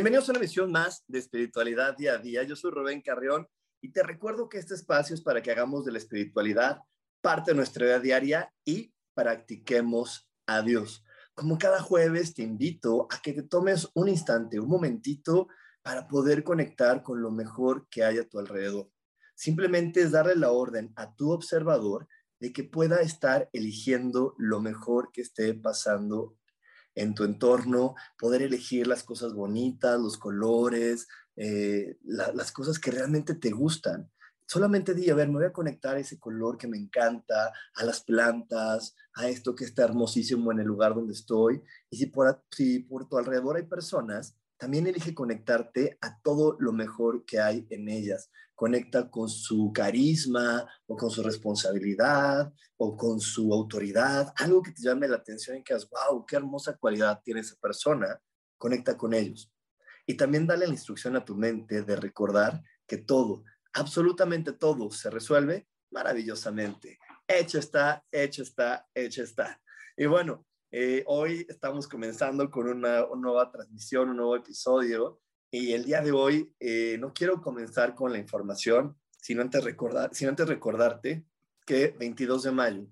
Bienvenidos a una emisión más de Espiritualidad Día a Día. Yo soy Rubén Carrión y te recuerdo que este espacio es para que hagamos de la espiritualidad parte de nuestra vida diaria y practiquemos a Dios. Como cada jueves te invito a que te tomes un instante, un momentito para poder conectar con lo mejor que hay a tu alrededor. Simplemente es darle la orden a tu observador de que pueda estar eligiendo lo mejor que esté pasando en tu entorno, poder elegir las cosas bonitas, los colores, eh, las cosas que realmente te gustan. Solamente di, a ver, me voy a conectar a ese color que me encanta, a las plantas, a esto que está hermosísimo en el lugar donde estoy. Y si por, si por tu alrededor hay personas, también elige conectarte a todo lo mejor que hay en ellas. Conecta con su carisma o con su responsabilidad o con su autoridad, algo que te llame la atención y que digas, wow, qué hermosa cualidad tiene esa persona. Conecta con ellos. Y también dale la instrucción a tu mente de recordar que todo, absolutamente todo, se resuelve maravillosamente. Hecho está, hecho está, hecho está. Y bueno, eh, hoy estamos comenzando con una, nueva transmisión, un nuevo episodio y el día de hoy eh, no quiero comenzar con la información, sino antes, recordar, sino antes recordarte que 22 de mayo,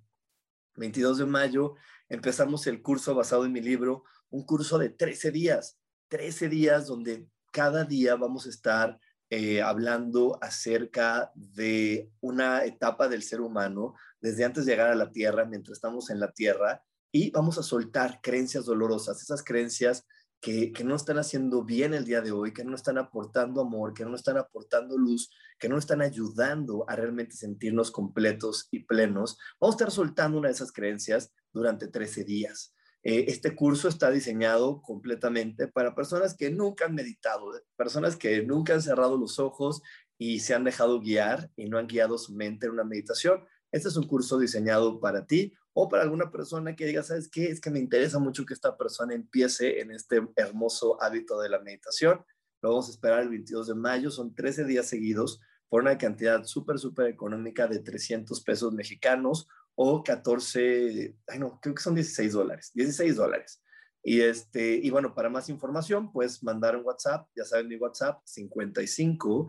22 de mayo empezamos el curso basado en mi libro, un curso de 13 días, 13 días donde cada día vamos a estar eh, hablando acerca de una etapa del ser humano desde antes de llegar a la Tierra, mientras estamos en la Tierra, y vamos a soltar creencias dolorosas, esas creencias que, no están haciendo bien el día de hoy, que no están aportando amor, que no están aportando luz, que no están ayudando a realmente sentirnos completos y plenos. Vamos a estar soltando una de esas creencias durante 13 días. Eh, este curso está diseñado completamente para personas que nunca han meditado, personas que nunca han cerrado los ojos y se han dejado guiar y no han guiado su mente en una meditación. Este es un curso diseñado para ti o para alguna persona que diga, ¿sabes qué? Es que me interesa mucho que esta persona empiece en este hermoso hábito de la meditación. Lo vamos a esperar el 22 de mayo, son 13 días seguidos por una cantidad súper, súper económica de 300 pesos mexicanos o 14, ay no, creo que son 16 dólares, 16 dólares. Y, este, y bueno, para más información, pues mandar un WhatsApp, ya saben mi WhatsApp, 55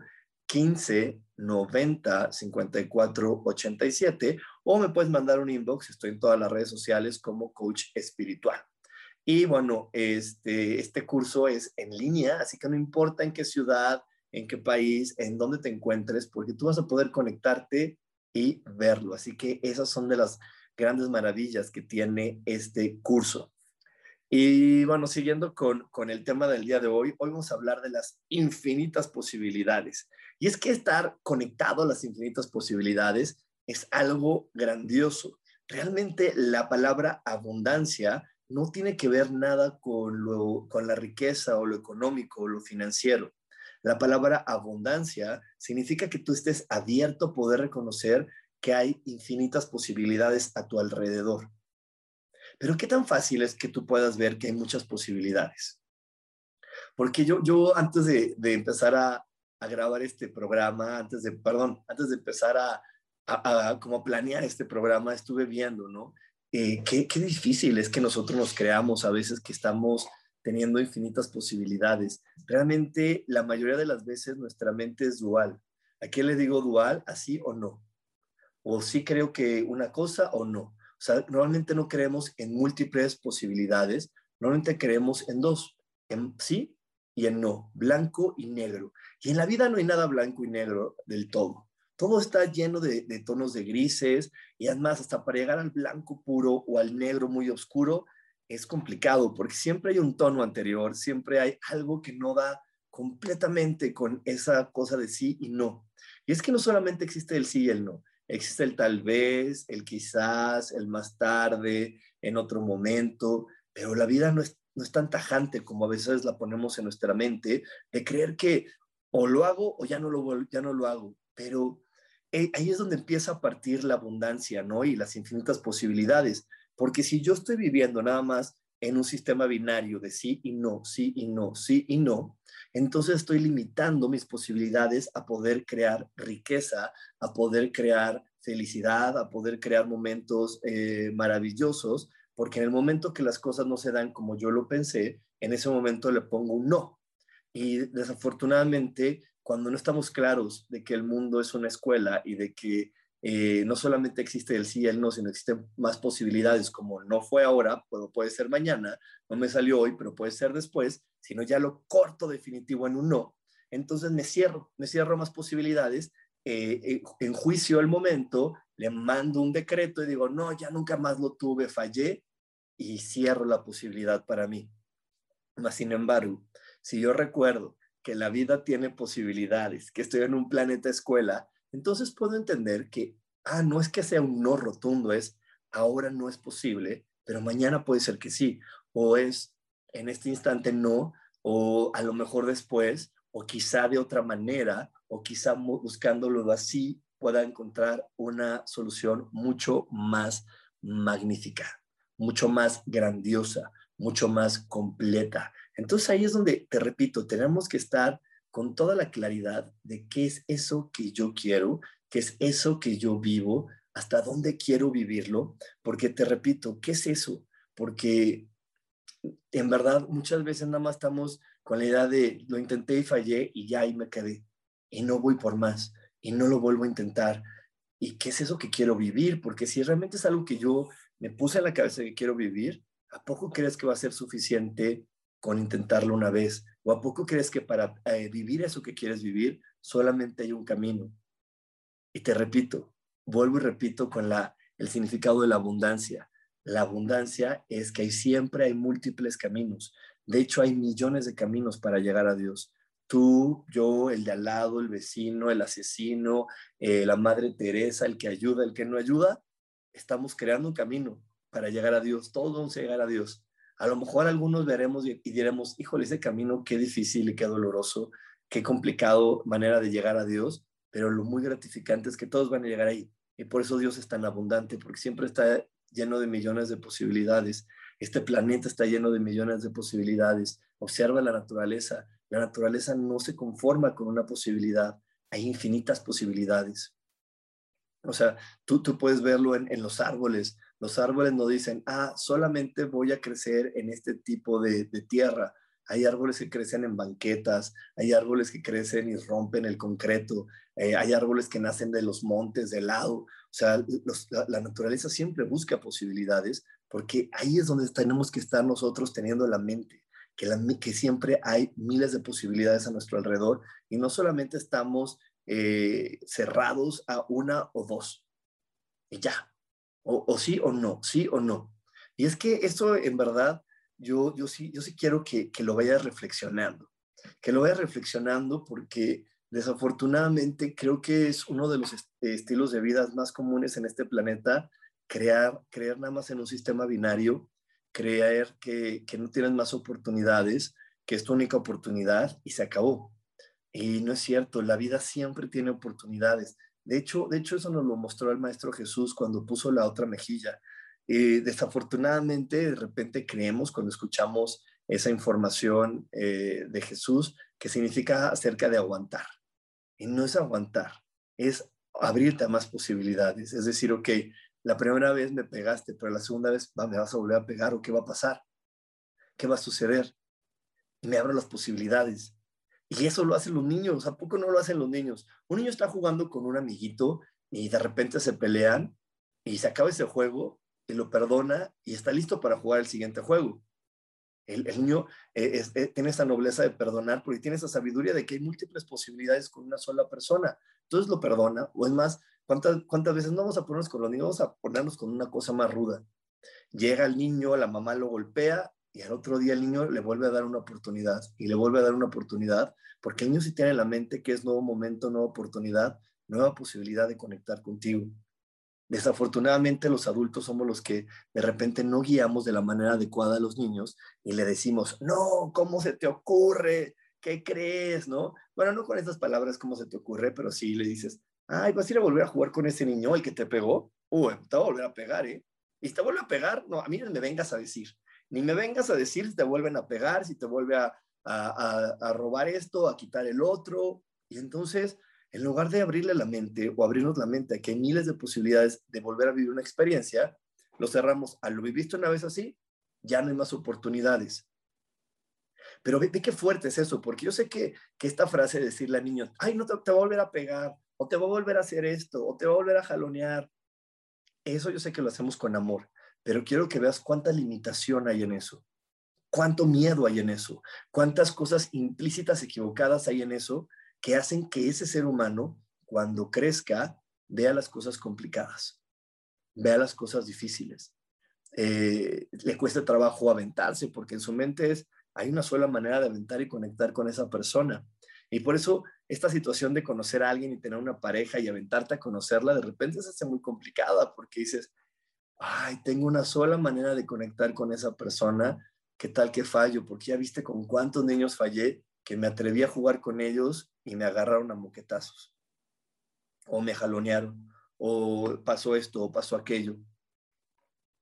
15 90 54 87 o me puedes mandar un inbox, estoy en todas las redes sociales como coach espiritual. Y bueno, este, este curso es en línea, así que no importa en qué ciudad, en qué país, en dónde te encuentres, porque tú vas a poder conectarte y verlo. Así que esas son de las grandes maravillas que tiene este curso. Y bueno, siguiendo con, con el tema del día de hoy, hoy vamos a hablar de las infinitas posibilidades. Y es que estar conectado a las infinitas posibilidades es algo grandioso. Realmente la palabra abundancia no tiene que ver nada con, lo, con la riqueza o lo económico o lo financiero. La palabra abundancia significa que tú estés abierto a poder reconocer que hay infinitas posibilidades a tu alrededor. Pero ¿qué tan fácil es que tú puedas ver que hay muchas posibilidades? Porque yo, yo antes de, de empezar a, grabar este programa, antes de, perdón, antes de empezar a, a, como planear este programa, estuve viendo, ¿no? Eh, qué, qué difícil es que nosotros nos creamos a veces que estamos teniendo infinitas posibilidades. Realmente la mayoría de las veces nuestra mente es dual. ¿A qué le digo dual? ¿Así o no? O sí creo que una cosa o no. O sea, normalmente no creemos en múltiples posibilidades, normalmente creemos en dos, en sí y en no, blanco y negro. Y en la vida no hay nada blanco y negro del todo. todo está lleno de, de, tonos de grises y además hasta para llegar al blanco puro o al negro muy oscuro es complicado porque siempre hay un tono anterior, siempre hay algo que no da completamente con esa cosa de sí y no. Y es que no solamente existe el sí y el no, existe el tal vez, el quizás, el más tarde, en otro momento, pero la vida no es, no es tan tajante como a veces la ponemos en nuestra mente, de creer que o lo hago o ya no lo, ya no lo hago, pero eh, ahí es donde empieza a partir la abundancia, ¿no? Y las infinitas posibilidades, porque si yo estoy viviendo nada más en un sistema binario de sí y no, sí y no, sí y no, entonces estoy limitando mis posibilidades a poder crear riqueza, a poder crear felicidad, a poder crear momentos eh, maravillosos, porque en el momento que las cosas no se dan como yo lo pensé, en ese momento le pongo un no. Y desafortunadamente, cuando no estamos claros de que el mundo es una escuela y de que eh, no solamente existe el sí y el no, sino existen más posibilidades, como no fue ahora, puedo, puede ser mañana, no me salió hoy, pero puede ser después, sino ya lo corto definitivo en un no. Entonces me cierro, me cierro más posibilidades, eh, eh, en juicio el momento, le mando un decreto y digo, no, ya nunca más lo tuve, fallé y cierro la posibilidad para mí. Mas, sin embargo, si yo recuerdo que la vida tiene posibilidades, que estoy en un planeta escuela, entonces puedo entender que, ah, no es que sea un no rotundo, es ahora no es posible, pero mañana puede ser que sí, o es en este instante no, o a lo mejor después, o quizá de otra manera, o quizá buscándolo así pueda encontrar una solución mucho más magnífica, mucho más grandiosa, mucho más completa. Entonces ahí es donde, te repito, tenemos que estar con toda la claridad de qué es eso que yo quiero, qué es eso que yo vivo, hasta dónde quiero vivirlo, porque te repito, ¿qué es eso? Porque en verdad muchas veces nada más estamos con la idea de lo intenté y fallé y ya ahí me quedé y no voy por más y no lo vuelvo a intentar. ¿Y qué es eso que quiero vivir? Porque si realmente es algo que yo me puse en la cabeza que quiero vivir, ¿a poco crees que va a ser suficiente con intentarlo una vez? ¿O a poco crees que para eh, vivir eso que quieres vivir solamente hay un camino? Y te repito, vuelvo y repito con la, el significado de la abundancia. La abundancia es que hay, siempre hay múltiples caminos. De hecho, hay millones de caminos para llegar a Dios. Tú, yo, el de al lado, el vecino, el asesino, eh, la Madre Teresa, el que ayuda, el que no ayuda, estamos creando un camino para llegar a Dios. Todos vamos a llegar a Dios. A lo mejor algunos veremos y, diremos, híjole, ese camino qué difícil y qué doloroso, qué complicado manera de llegar a Dios, pero lo muy gratificante es que todos van a llegar ahí. Y por eso Dios es tan abundante, porque siempre está lleno de millones de posibilidades. Este planeta está lleno de millones de posibilidades. Observa la naturaleza. La naturaleza no se conforma con una posibilidad. Hay infinitas posibilidades. O sea, tú, tú puedes verlo en, en los árboles. Los árboles no dicen, ah, solamente voy a crecer en este tipo de, tierra. Hay árboles que crecen en banquetas, hay árboles que crecen y rompen el concreto, eh, hay árboles que nacen de los montes, de lado. O sea, la, naturaleza siempre busca posibilidades porque ahí es donde tenemos que estar nosotros teniendo la mente, que, que siempre hay miles de posibilidades a nuestro alrededor y no solamente estamos eh, cerrados a una o dos. Y ya, o, sí o no, sí o no. Y es que esto en verdad, yo, yo, sí, yo sí quiero que, que lo vayas reflexionando, que lo vayas reflexionando porque desafortunadamente creo que es uno de los estilos de vida más comunes en este planeta, crear, creer nada más en un sistema binario, creer que, que no tienes más oportunidades, que es tu única oportunidad y se acabó. Y no es cierto, la vida siempre tiene oportunidades. De hecho, de hecho, eso nos lo mostró el Maestro Jesús cuando puso la otra mejilla. Eh, desafortunadamente, de repente creemos cuando escuchamos esa información eh, de Jesús que significa acerca de aguantar. Y no es aguantar, es abrirte a más posibilidades. Es decir, ok, la primera vez me pegaste, pero la segunda vez me vas a volver a pegar o qué va a pasar, qué va a suceder. Y me abro las posibilidades. Y eso lo hacen los niños, ¿a poco no lo hacen los niños? Un niño está jugando con un amiguito y de repente se pelean y se acaba ese juego y lo perdona y está listo para jugar el siguiente juego. El, niño eh, eh, tiene esa nobleza de perdonar porque tiene esa sabiduría de que hay múltiples posibilidades con una sola persona. Entonces lo perdona, o es más, ¿cuántas, cuántas veces no vamos a ponernos con los niños, vamos a ponernos con una cosa más ruda? Llega el niño, la mamá lo golpea y al otro día el niño le vuelve a dar una oportunidad y le vuelve a dar una oportunidad porque el niño sí tiene en la mente que es nuevo momento, nueva oportunidad, nueva posibilidad de conectar contigo. Desafortunadamente los adultos somos los que de repente no guiamos de la manera adecuada a los niños y le decimos, no, ¿cómo se te ocurre? ¿Qué crees? ¿No? Bueno, no con esas palabras, ¿cómo se te ocurre? Pero sí le dices, ay, vas a ir a volver a jugar con ese niño, el que te pegó. Uy, te va a volver a pegar, ¿eh? Y te vuelve a pegar, no, a mí no me vengas a decir, ni me vengas a decir si te vuelven a pegar, si te vuelve a, a, a robar esto, a quitar el otro. Y entonces en lugar de abrirle la mente o abrirnos la mente a que hay miles de posibilidades de volver a vivir una experiencia, lo cerramos a lo viviste una vez así, ya no hay más oportunidades. Pero ve, qué fuerte es eso, porque yo sé que, esta frase de decirle al niño, ay, no te, te va a volver a pegar, o te va a volver a hacer esto, o te va a volver a jalonear, eso yo sé que lo hacemos con amor, pero quiero que veas cuánta limitación hay en eso, cuánto miedo hay en eso, cuántas cosas implícitas, equivocadas hay en eso, que hacen que ese ser humano, cuando crezca, vea las cosas complicadas, vea las cosas difíciles. Eh, le cuesta trabajo aventarse porque en su mente es, hay una sola manera de aventar y conectar con esa persona. Y por eso esta situación de conocer a alguien y tener una pareja y aventarte a conocerla, de repente se hace muy complicada porque dices, ay, tengo una sola manera de conectar con esa persona, ¿qué tal que fallo? Porque ya viste con cuántos niños fallé que me atreví a jugar con ellos y me agarraron a moquetazos, o me jalonearon, o pasó esto, o pasó aquello.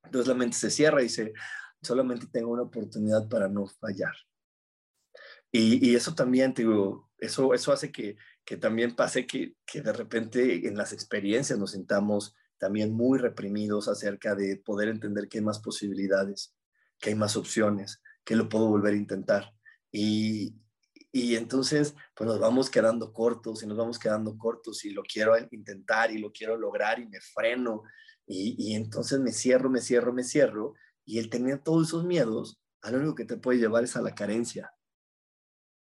Entonces la mente se cierra y dice, solamente tengo una oportunidad para no fallar. Y, eso también, digo, eso, eso hace que, que también pase que, que de repente en las experiencias nos sintamos también muy reprimidos acerca de poder entender que hay más posibilidades, que hay más opciones, que lo puedo volver a intentar. Y, y entonces, pues nos vamos quedando cortos y nos vamos quedando cortos y lo quiero intentar y lo quiero lograr y me freno. Y, entonces me cierro, me cierro, me cierro. Y el tener todos esos miedos, a lo único que te puede llevar es a la carencia.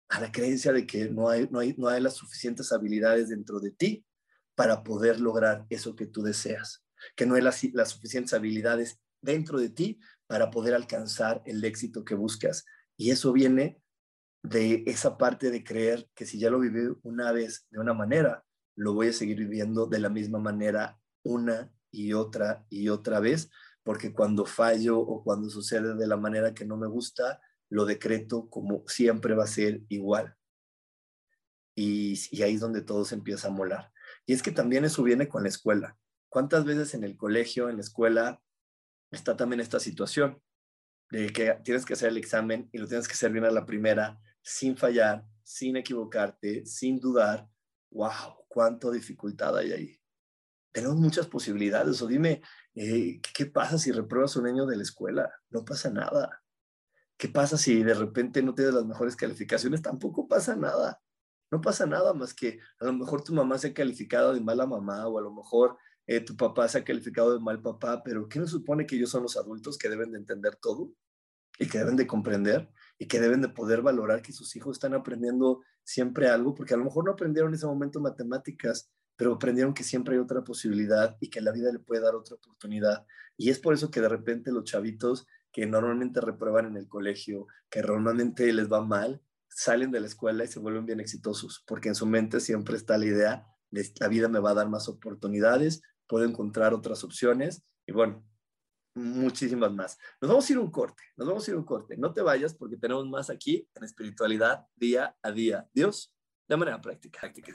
A la creencia de que no hay, no hay, no hay las suficientes habilidades dentro de ti para poder lograr eso que tú deseas. Que no hay las, suficientes habilidades dentro de ti para poder alcanzar el éxito que buscas. Y eso viene de esa parte de creer que si ya lo viví una vez de una manera, lo voy a seguir viviendo de la misma manera una y otra y otra vez, porque cuando fallo o cuando sucede de la manera que no me gusta, lo decreto como siempre va a ser igual. Y, y ahí es donde todo se empieza a molar. Y es que también eso viene con la escuela. ¿Cuántas veces en el colegio, en la escuela, está también esta situación de que tienes que hacer el examen y lo tienes que hacer bien a la primera sin fallar, sin equivocarte, sin dudar, wow, cuánta dificultad hay ahí. Tenemos muchas posibilidades. O dime, eh, ¿qué pasa si repruebas un año de la escuela? No pasa nada. ¿Qué pasa si de repente no tienes las mejores calificaciones? Tampoco pasa nada. No pasa nada más que a lo mejor tu mamá se ha calificado de mala mamá o a lo mejor eh, tu papá se ha calificado de mal papá, pero ¿qué nos supone que ellos son los adultos que deben de entender todo y que deben de comprender? y que deben de poder valorar que sus hijos están aprendiendo siempre algo, porque a lo mejor no aprendieron en ese momento matemáticas, pero aprendieron que siempre hay otra posibilidad y que la vida le puede dar otra oportunidad. Y es por eso que de repente los chavitos que normalmente reprueban en el colegio, que normalmente les va mal, salen de la escuela y se vuelven bien exitosos, porque en su mente siempre está la idea de la vida me va a dar más oportunidades, puedo encontrar otras opciones y bueno, muchísimas más. Nos vamos a ir un corte, nos vamos a ir un corte. No te vayas porque tenemos más aquí en espiritualidad día a día. Dios, de manera práctica. práctica.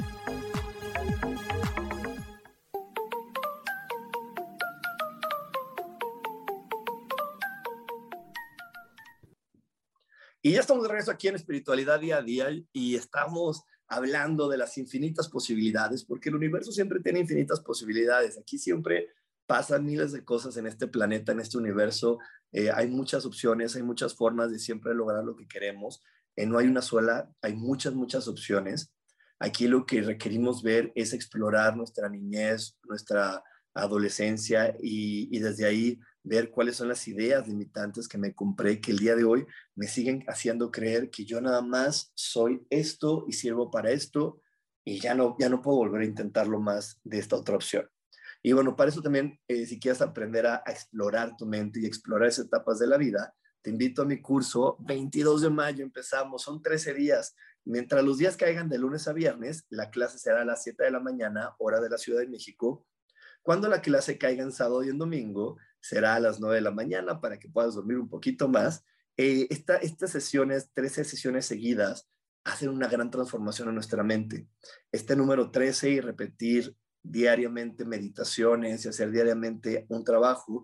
Y ya estamos de regreso aquí en Espiritualidad Día a Día y estamos hablando de las infinitas posibilidades, porque el universo siempre tiene infinitas posibilidades. Aquí siempre pasan miles de cosas en este planeta, en este universo. Eh, hay muchas opciones, hay muchas formas de siempre lograr lo que queremos. Eh, no hay una sola, hay muchas, muchas opciones. Aquí lo que requerimos ver es explorar nuestra niñez, nuestra adolescencia y, y desde ahí ver cuáles son las ideas limitantes que me compré, que el día de hoy me siguen haciendo creer que yo nada más soy esto y sirvo para esto y ya no, ya no puedo volver a intentarlo más de esta otra opción. Y bueno, para eso también, eh, si quieres aprender a, a, explorar tu mente y explorar esas etapas de la vida, te invito a mi curso, 22 de mayo empezamos, son 13 días. Mientras los días caigan de lunes a viernes, la clase será a las 7 de la mañana, hora de la Ciudad de México. Cuando la clase caiga en sábado y en domingo, será a las 9 de la mañana para que puedas dormir un poquito más. Eh, esta, estas sesiones, 13 sesiones seguidas, hacen una gran transformación en nuestra mente. Este número 13 y repetir diariamente meditaciones y hacer diariamente un trabajo,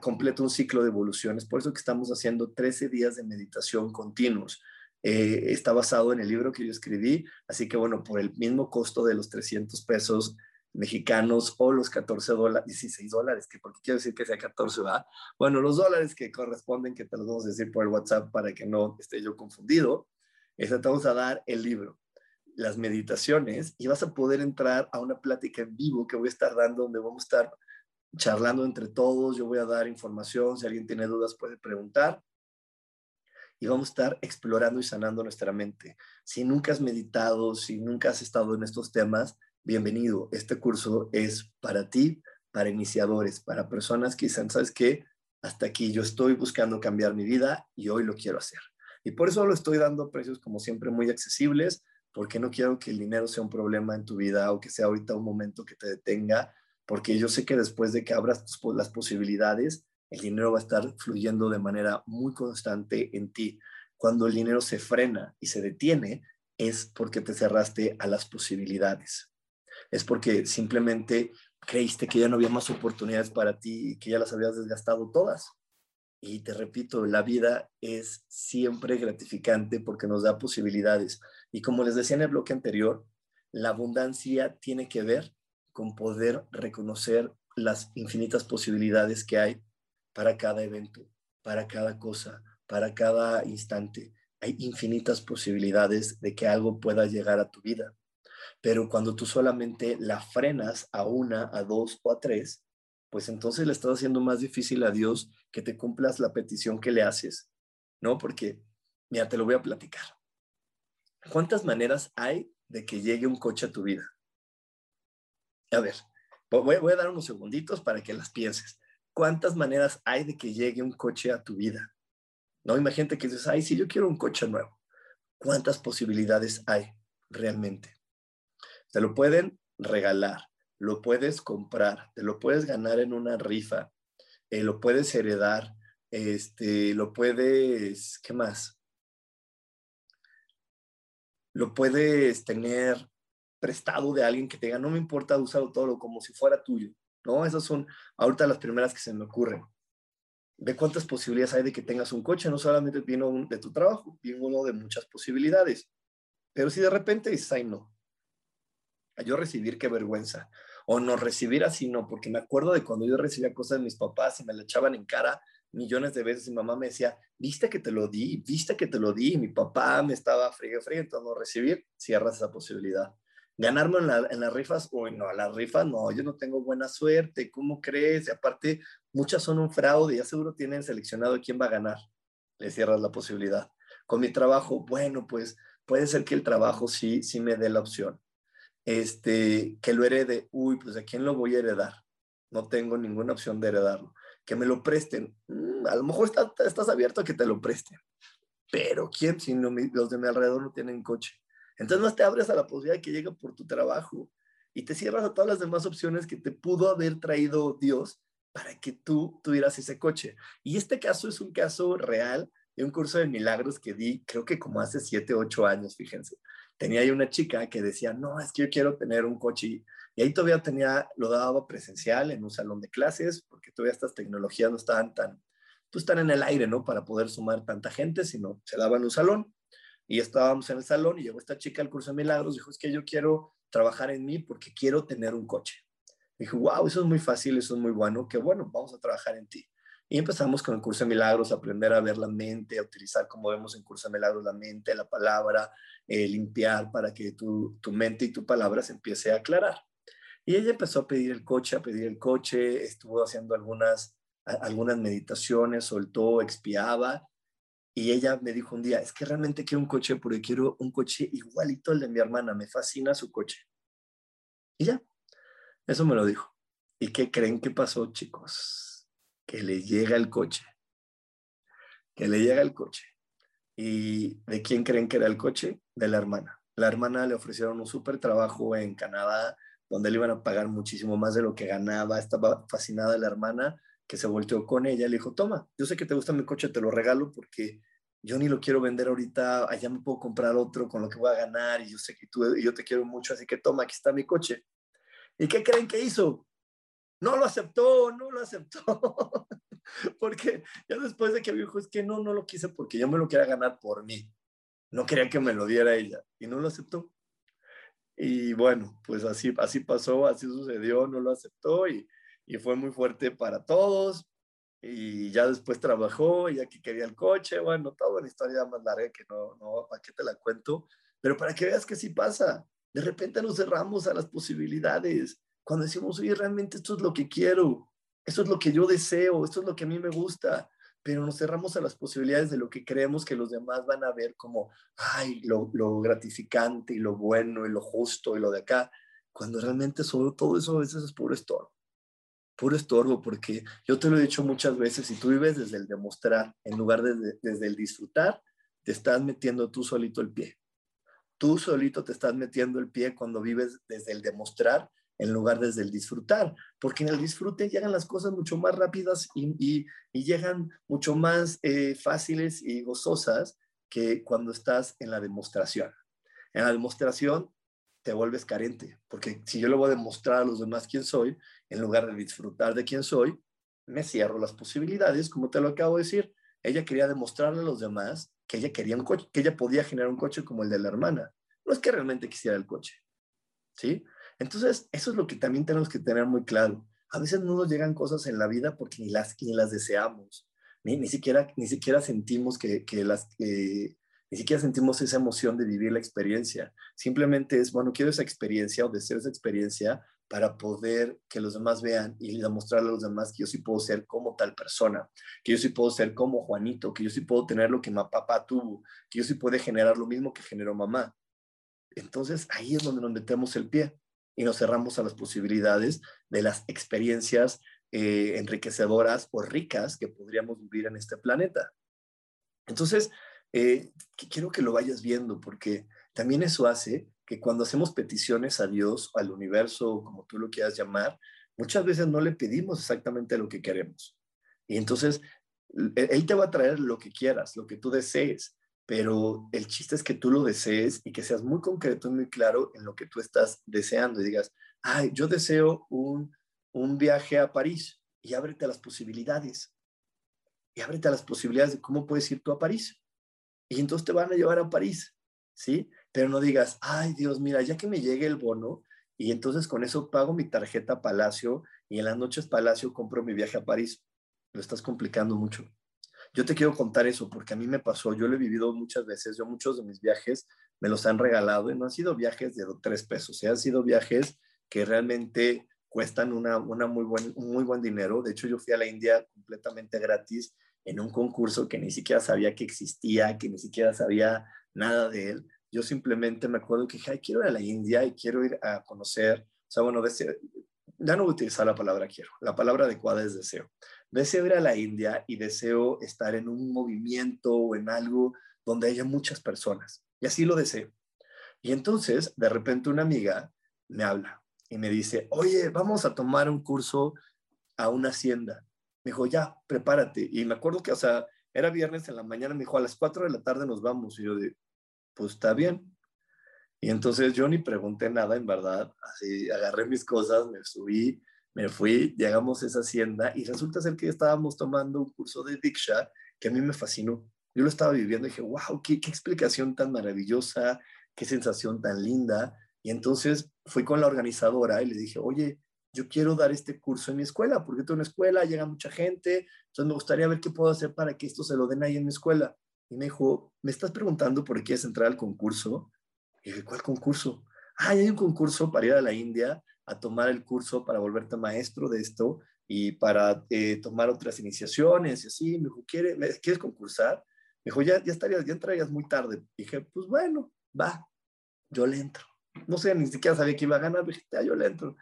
completa un ciclo de evoluciones. Por eso que estamos haciendo 13 días de meditación continuos. Eh, está basado en el libro que yo escribí, así que bueno, por el mismo costo de los 300 pesos mexicanos o los 14 dólares, 16 dólares, que porque quiero decir que sea 14, va. Bueno, los dólares que corresponden, que te los vamos a decir por el WhatsApp para que no esté yo confundido, es te vamos a dar el libro, las meditaciones, y vas a poder entrar a una plática en vivo que voy a estar dando, donde vamos a estar charlando entre todos, yo voy a dar información, si alguien tiene dudas puede preguntar, y vamos a estar explorando y sanando nuestra mente. Si nunca has meditado, si nunca has estado en estos temas, bienvenido. Este curso es para ti, para iniciadores, para personas que dicen, ¿sabes qué? Hasta aquí yo estoy buscando cambiar mi vida y hoy lo quiero hacer. Y por eso lo estoy dando precios como siempre muy accesibles, porque no quiero que el dinero sea un problema en tu vida o que sea ahorita un momento que te detenga, porque yo sé que después de que abras las posibilidades, el dinero va a estar fluyendo de manera muy constante en ti. Cuando el dinero se frena y se detiene, es porque te cerraste a las posibilidades es porque simplemente creíste que ya no había más oportunidades para ti que ya las habías desgastado todas. Y te repito, la vida es siempre gratificante porque nos da posibilidades. Y como les decía en el bloque anterior, la abundancia tiene que ver con poder reconocer las infinitas posibilidades que hay para cada evento, para cada cosa, para cada instante. Hay infinitas posibilidades de que algo pueda llegar a tu vida. Pero cuando tú solamente la frenas a una, a dos o a tres, pues entonces le estás haciendo más difícil a Dios que te cumplas la petición que le haces, ¿no? Porque, mira, te lo voy a platicar. ¿Cuántas maneras hay de que llegue un coche a tu vida? A ver, voy, a dar unos segunditos para que las pienses. ¿Cuántas maneras hay de que llegue un coche a tu vida? No, imagínate que dices, ay, sí, yo quiero un coche nuevo. ¿Cuántas posibilidades hay realmente? Te lo pueden regalar, lo puedes comprar, te lo puedes ganar en una rifa, eh, lo puedes heredar, este, lo puedes, ¿qué más? Lo puedes tener prestado de alguien que te no me importa usarlo todo como si fuera tuyo, ¿no? Esas son ahorita las primeras que se me ocurren. Ve cuántas posibilidades hay de que tengas un coche, no solamente viene de tu trabajo, viene uno de muchas posibilidades. Pero si de repente dices, ay no, yo recibir, qué vergüenza. O no recibir así, no, porque me acuerdo de cuando yo recibía cosas de mis papás y me la echaban en cara millones de veces y mamá me decía, viste que te lo di, viste que te lo di, y mi papá me estaba frío, frío, entonces no recibir, cierras esa posibilidad. Ganarme en, la, en las rifas, uy, no, a las rifas no, yo no tengo buena suerte, ¿cómo crees? Y aparte, muchas son un fraude, ya seguro tienen seleccionado quién va a ganar, le cierras la posibilidad. Con mi trabajo, bueno, pues puede ser que el trabajo sí, sí me dé la opción. Este, que lo herede, uy, pues ¿a quién lo voy a heredar? No tengo ninguna opción de heredarlo que me lo presten. Mm, a lo mejor estás abierto a que te lo presten, pero ¿quién si no, los de mi alrededor no tienen coche? Entonces no te abres a la posibilidad de que llegue por tu trabajo y te cierras a todas las demás opciones que te pudo haber traído Dios para que tú tuvieras ese coche. Y este caso es un caso real de un curso de milagros que di, creo que como hace siete, ocho años, fíjense. Tenía ahí una chica que decía, no, es que yo quiero tener un coche y ahí todavía tenía, lo daba presencial en un salón de clases, porque todavía estas tecnologías no estaban tan, pues tan en el aire, ¿no? Para poder sumar tanta gente, sino se daba en un salón. Y estábamos en el salón y llegó esta chica al curso de milagros, dijo, es que yo quiero trabajar en mí porque quiero tener un coche. Dijo, wow, eso es muy fácil, eso es muy bueno, qué bueno, vamos a trabajar en ti. Y empezamos con el curso de milagros, a aprender a ver la mente, a utilizar, como vemos en curso de milagros, la mente, la palabra, eh, limpiar para que tu, tu mente y tu palabra se empiece a aclarar. Y ella empezó a pedir el coche, a pedir el coche, estuvo haciendo algunas, algunas meditaciones, soltó, expiaba. Y ella me dijo un día, es que realmente quiero un coche porque quiero un coche igualito al de mi hermana, me fascina su coche. Y ya, eso me lo dijo. ¿Y qué creen que pasó, chicos? Que le llega el coche. Que le llega el coche. ¿Y de quién creen que era el coche? De la hermana. La hermana le ofrecieron un súper trabajo en Canadá, donde le iban a pagar muchísimo más de lo que ganaba. Estaba fascinada la hermana que se volteó con ella. Le dijo, toma, yo sé que te gusta mi coche, te lo regalo porque yo ni lo quiero vender ahorita, allá me puedo comprar otro con lo que voy a ganar y yo sé que tú, yo te quiero mucho, así que toma, aquí está mi coche. ¿Y qué creen que hizo? No lo aceptó, no lo aceptó. porque ya después de que dijo, es que no, no lo quise porque yo me lo quería ganar por mí. No quería que me lo diera ella y no lo aceptó. Y bueno, pues así, así pasó, así sucedió, no lo aceptó y, y fue muy fuerte para todos. Y ya después trabajó, ya que quería el coche, bueno, toda una historia más larga que no, no, ¿para qué te la cuento? Pero para que veas que sí pasa. De repente nos cerramos a las posibilidades. Cuando decimos, oye, realmente esto es lo que quiero, esto es lo que yo deseo, esto es lo que a mí me gusta pero nos cerramos a las posibilidades de lo que creemos que los demás van a ver como, ay, lo, gratificante y lo bueno y lo justo y lo de acá, cuando realmente solo todo eso a veces es puro estorbo. Puro estorbo, porque yo te lo he dicho muchas veces, si tú vives desde el demostrar en lugar de desde el disfrutar, te estás metiendo tú solito el pie. Tú solito te estás metiendo el pie cuando vives desde el demostrar en lugar desde el disfrutar, porque en el disfrute llegan las cosas mucho más rápidas y, llegan mucho más eh, fáciles y gozosas que cuando estás en la demostración. En la demostración te vuelves carente, porque si yo le voy a demostrar a los demás quién soy, en lugar de disfrutar de quién soy, me cierro las posibilidades, como te lo acabo de decir. Ella quería demostrarle a los demás que ella quería un coche, que ella podía generar un coche como el de la hermana. No es que realmente quisiera el coche, ¿sí? Entonces, eso es lo que también tenemos que tener muy claro. A veces no nos llegan cosas en la vida porque ni las, ni las deseamos, ni, ni, siquiera, ni siquiera sentimos que, que las... ni siquiera sentimos esa emoción de vivir la experiencia. Simplemente es, bueno, quiero esa experiencia o deseo esa experiencia para poder que los demás vean y demostrarle a los demás que yo sí puedo ser como tal persona, que yo sí puedo ser como Juanito, que yo sí puedo tener lo que mi papá tuvo, que yo sí puedo generar lo mismo que generó mamá. Entonces ahí es donde nos metemos el pie y nos cerramos a las posibilidades de las experiencias eh, enriquecedoras o ricas que podríamos vivir en este planeta. Entonces, eh, quiero que lo vayas viendo porque también eso hace que cuando hacemos peticiones a Dios, al universo, como tú lo quieras llamar, muchas veces no le pedimos exactamente lo que queremos. Y entonces, Él te va a traer lo que quieras, lo que tú desees pero el chiste es que tú lo desees y que seas muy concreto y muy claro en lo que tú estás deseando y digas, ay, yo deseo un, viaje a París y ábrete a las posibilidades. Y ábrete a las posibilidades de cómo puedes ir tú a París. Y entonces te van a llevar a París, ¿sí? Pero no digas, ay Dios, mira, ya que me llegue el bono, y entonces con eso pago mi tarjeta Palacio y en las noches Palacio compro mi viaje a París. Lo estás complicando mucho. Yo te quiero contar eso porque a mí me pasó, yo lo he vivido muchas veces, yo muchos de mis viajes me los han regalado y no han sido viajes de tres pesos, ¿eh? han sido viajes que realmente cuestan una, una muy buen, un muy buen dinero. De hecho, yo fui a la India completamente gratis en un concurso que ni siquiera sabía que existía, que ni siquiera sabía nada de él. Yo simplemente me acuerdo que dije, quiero ir a la India y quiero ir a conocer, o sea, bueno, ya no voy a utilizar la palabra quiero, la palabra adecuada es deseo. Deseo ir a la India y deseo estar en un movimiento o en algo donde haya muchas personas. Y así lo deseo. Y entonces, de repente, una amiga me habla y me dice, oye, vamos a tomar un curso a una hacienda. Me dijo, ya, prepárate. Y me acuerdo que, o sea, era viernes en la mañana, me dijo, a las 4 de la tarde nos vamos. Y yo, de, pues está bien. Y entonces yo ni pregunté nada, en verdad, así agarré mis cosas, me subí, me fui, llegamos a esa hacienda y resulta ser que estábamos tomando un curso de Diksha que a mí me fascinó. Yo lo estaba viviendo y dije, wow, qué, explicación tan maravillosa, qué sensación tan linda. Y entonces fui con la organizadora y le dije, oye, yo quiero dar este curso en mi escuela, porque tengo una escuela, llega mucha gente, entonces me gustaría ver qué puedo hacer para que esto se lo den ahí en mi escuela. Y me dijo, ¿me estás preguntando por qué quieres entrar al concurso? Y dije, ¿cuál concurso? Ah, hay un concurso para ir a la India a tomar el curso para volverte maestro de esto y para eh, tomar otras iniciaciones y así. Me dijo, ¿Quiere, ¿quieres concursar? Me dijo, ya, ya estarías, ya entrarías muy tarde. Dije, pues bueno, va, yo le entro. No sé, ni siquiera sabía que iba a ganar, dije, yo le entro.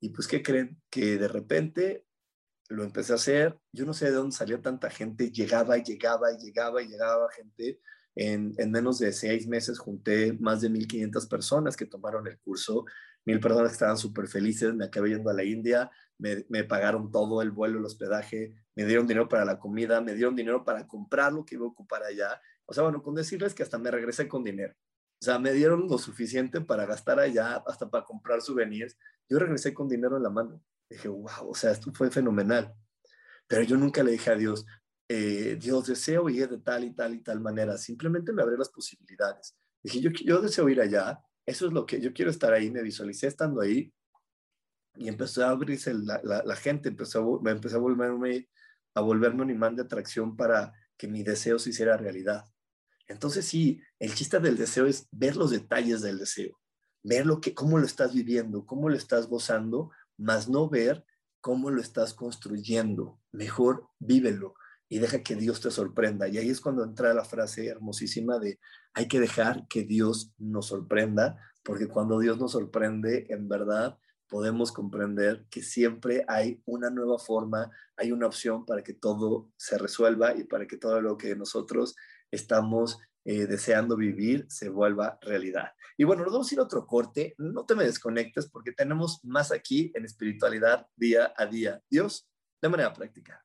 Y pues, ¿qué creen? Que de repente lo empecé a hacer, yo no sé de dónde salía tanta gente, llegaba y llegaba y llegaba y llegaba gente. En, en menos de seis meses junté más de 1.500 personas que tomaron el curso, mil personas que estaban súper felices, me acabé yendo a la India, me, me, pagaron todo el vuelo, el hospedaje, me dieron dinero para la comida, me dieron dinero para comprar lo que iba a ocupar allá. O sea, bueno, con decirles que hasta me regresé con dinero. O sea, me dieron lo suficiente para gastar allá, hasta para comprar souvenirs. Yo regresé con dinero en la mano. Dije, wow, o sea, esto fue fenomenal. Pero yo nunca le dije a Dios, eh, Dios, deseo ir de tal y tal y tal manera. Simplemente me abrió las posibilidades. Dije, yo, yo deseo ir allá. Eso es lo que yo quiero estar ahí. Me visualicé estando ahí. Y empezó a abrirse la, gente, empezó a, empezó a volverme, a volverme un imán de atracción para que mi deseo se hiciera realidad. Entonces sí, el chiste del deseo es ver los detalles del deseo, ver lo que, cómo lo estás viviendo, cómo lo estás gozando más no ver cómo lo estás construyendo. Mejor vívelo y deja que Dios te sorprenda. Y ahí es cuando entra la frase hermosísima de hay que dejar que Dios nos sorprenda, porque cuando Dios nos sorprende, en verdad podemos comprender que siempre hay una nueva forma, hay una opción para que todo se resuelva y para que todo lo que nosotros estamos eh, deseando vivir se vuelva realidad. Y bueno, nos vamos a ir a otro corte. No te me desconectes porque tenemos más aquí en espiritualidad día a día. Dios, de manera práctica.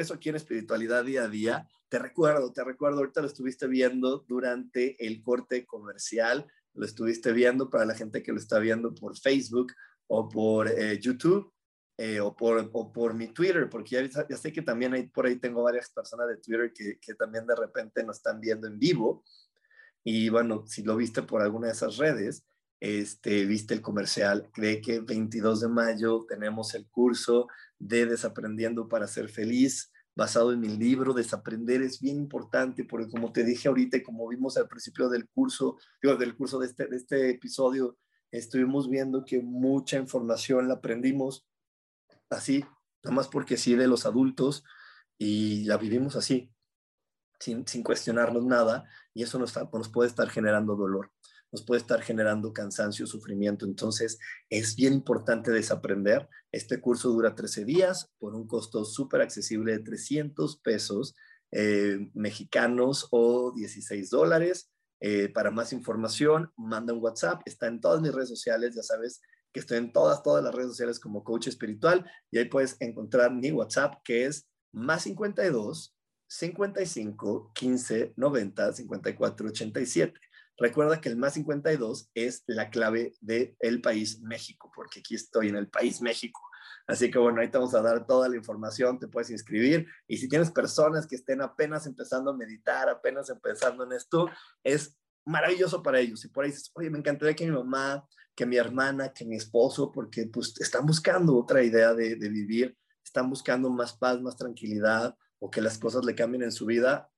Regreso aquí en Espiritualidad Día a Día. Te recuerdo, te recuerdo, ahorita lo estuviste viendo durante el corte comercial, lo estuviste viendo para la gente que lo está viendo por Facebook o por eh, YouTube eh, o, por, o por mi Twitter, porque ya, ya, sé que también hay, por ahí tengo varias personas de Twitter que, que también de repente nos están viendo en vivo. Y bueno, si lo viste por alguna de esas redes, este, viste el comercial, cree que 22 de mayo tenemos el curso de Desaprendiendo para ser feliz, basado en mi libro. Desaprender es bien importante porque como te dije ahorita y como vimos al principio del curso, digo, del curso de este, de este episodio, estuvimos viendo que mucha información la aprendimos así, nada más porque sí de los adultos y la vivimos así, sin, sin cuestionarnos nada y eso nos, nos puede estar generando dolor nos puede estar generando cansancio, sufrimiento. Entonces, es bien importante desaprender. Este curso dura 13 días por un costo súper accesible de 300 pesos eh, mexicanos o 16 dólares. Eh, para más información, manda un WhatsApp. Está en todas mis redes sociales, ya sabes que estoy en todas, todas las redes sociales como coach espiritual y ahí puedes encontrar mi WhatsApp que es más 52 55 15 90 54 87. Recuerda que el más 52 es la clave del el país México, porque aquí estoy en el país México. Así que bueno, ahí te vamos a dar toda la información, te puedes inscribir. Y si tienes personas que estén apenas empezando a meditar, apenas empezando en esto, es maravilloso para ellos. Y por ahí dices, oye, me encantaría que mi mamá, que mi hermana, que mi esposo, porque pues están buscando otra idea de, de vivir, están buscando más paz, más tranquilidad, o que las cosas le cambien en su vida,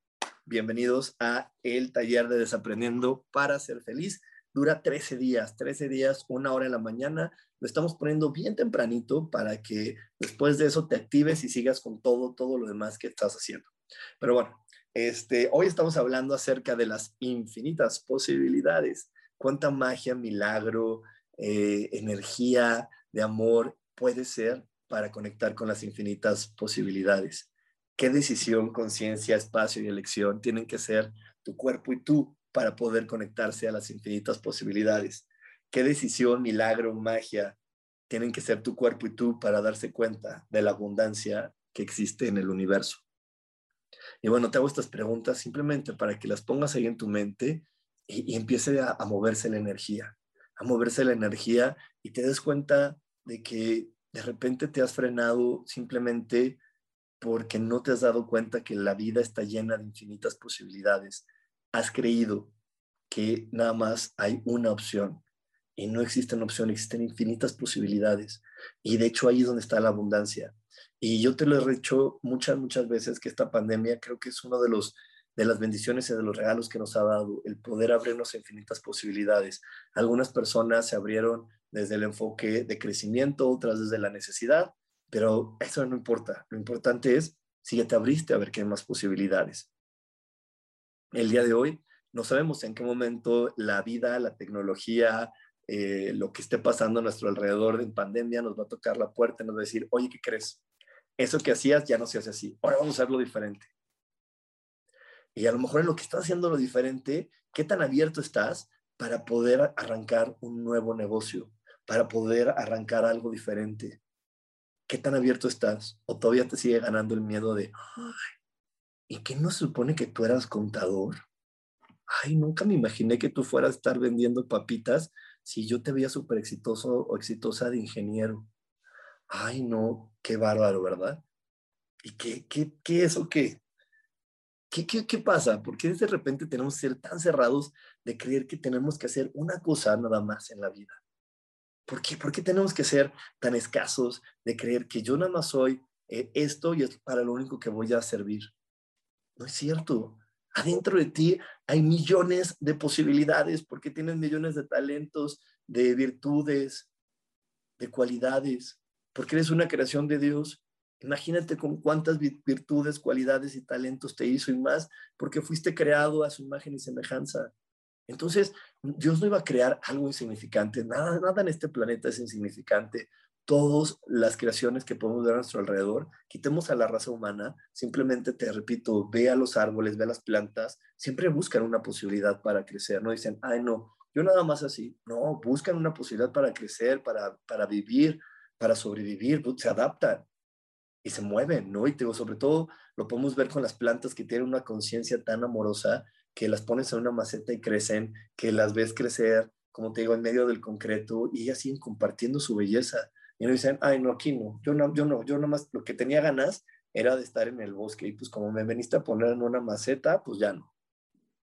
bienvenidos a el taller de Desaprendiendo para ser feliz. Dura 13 días, 13 días, una hora en la mañana. Lo estamos poniendo bien tempranito para que después de eso te actives y sigas con todo, todo lo demás que estás haciendo. Pero bueno, este, hoy estamos hablando acerca de las infinitas posibilidades. Cuánta magia, milagro, eh, energía de amor puede ser para conectar con las infinitas posibilidades qué decisión, conciencia, espacio y elección tienen que ser tu cuerpo y tú para poder conectarse a las infinitas posibilidades. ¿Qué decisión, milagro, magia tienen que ser tu cuerpo y tú para darse cuenta de la abundancia que existe en el universo? Y bueno, te hago estas preguntas simplemente para que las pongas ahí en tu mente y, empiece a, a moverse la energía, a moverse la energía y te des cuenta de que de repente te has frenado simplemente porque no te has dado cuenta que la vida está llena de infinitas posibilidades. Has creído que nada más hay una opción y no existe una opción, existen infinitas posibilidades. Y de hecho ahí es donde está la abundancia. Y yo te lo he dicho muchas, muchas veces que esta pandemia creo que es uno de los de las bendiciones y de los regalos que nos ha dado, el poder abrirnos infinitas posibilidades. Algunas personas se abrieron desde el enfoque de crecimiento, otras desde la necesidad, pero eso no importa. Lo importante es si ya te abriste a ver qué hay más posibilidades. El día de hoy no sabemos en qué momento la vida, la tecnología, eh, lo que esté pasando a nuestro alrededor en pandemia nos va a tocar la puerta y nos va a decir, oye, ¿qué crees? Eso que hacías ya no se hace así. Ahora vamos a hacerlo diferente. Y a lo mejor en lo que estás haciendo lo diferente, ¿qué tan abierto estás para poder arrancar un nuevo negocio? Para poder arrancar algo diferente ¿Qué tan abierto estás? ¿O todavía te sigue ganando el miedo de, ¿y qué no se supone que tú eras contador? Ay, nunca me imaginé que tú fueras a estar vendiendo papitas si yo te veía súper exitoso o exitosa de ingeniero. Ay, no, qué bárbaro, ¿verdad? ¿Y qué, qué, qué eso qué? ¿Qué, qué, qué pasa? ¿Por qué de repente tenemos que ser tan cerrados de creer que tenemos que hacer una cosa nada más en la vida? ¿Por qué? ¿Por qué tenemos que ser tan escasos de creer que yo nada más soy eh, esto y es para lo único que voy a servir? No es cierto. Adentro de ti hay millones de posibilidades porque tienes millones de talentos, de virtudes, de cualidades, porque eres una creación de Dios. Imagínate con cuántas virtudes, cualidades y talentos te hizo y más, porque fuiste creado a su imagen y semejanza. Entonces, Dios no iba a crear algo insignificante, nada, nada en este planeta es insignificante. Todas las creaciones que podemos ver a nuestro alrededor, quitemos a la raza humana, simplemente te repito, ve a los árboles, ve a las plantas, siempre buscan una posibilidad para crecer, no dicen, ay no, yo nada más así, no, buscan una posibilidad para crecer, para, para vivir, para sobrevivir, pues, se adaptan y se mueven, ¿no? Y digo, sobre todo lo podemos ver con las plantas que tienen una conciencia tan amorosa que las pones en una maceta y crecen, que las ves crecer, como te digo, en medio del concreto y ellas siguen compartiendo su belleza. Y no dicen, ay, no, aquí no, yo no, yo no, yo nomás lo que tenía ganas era de estar en el bosque y pues como me veniste a poner en una maceta, pues ya no.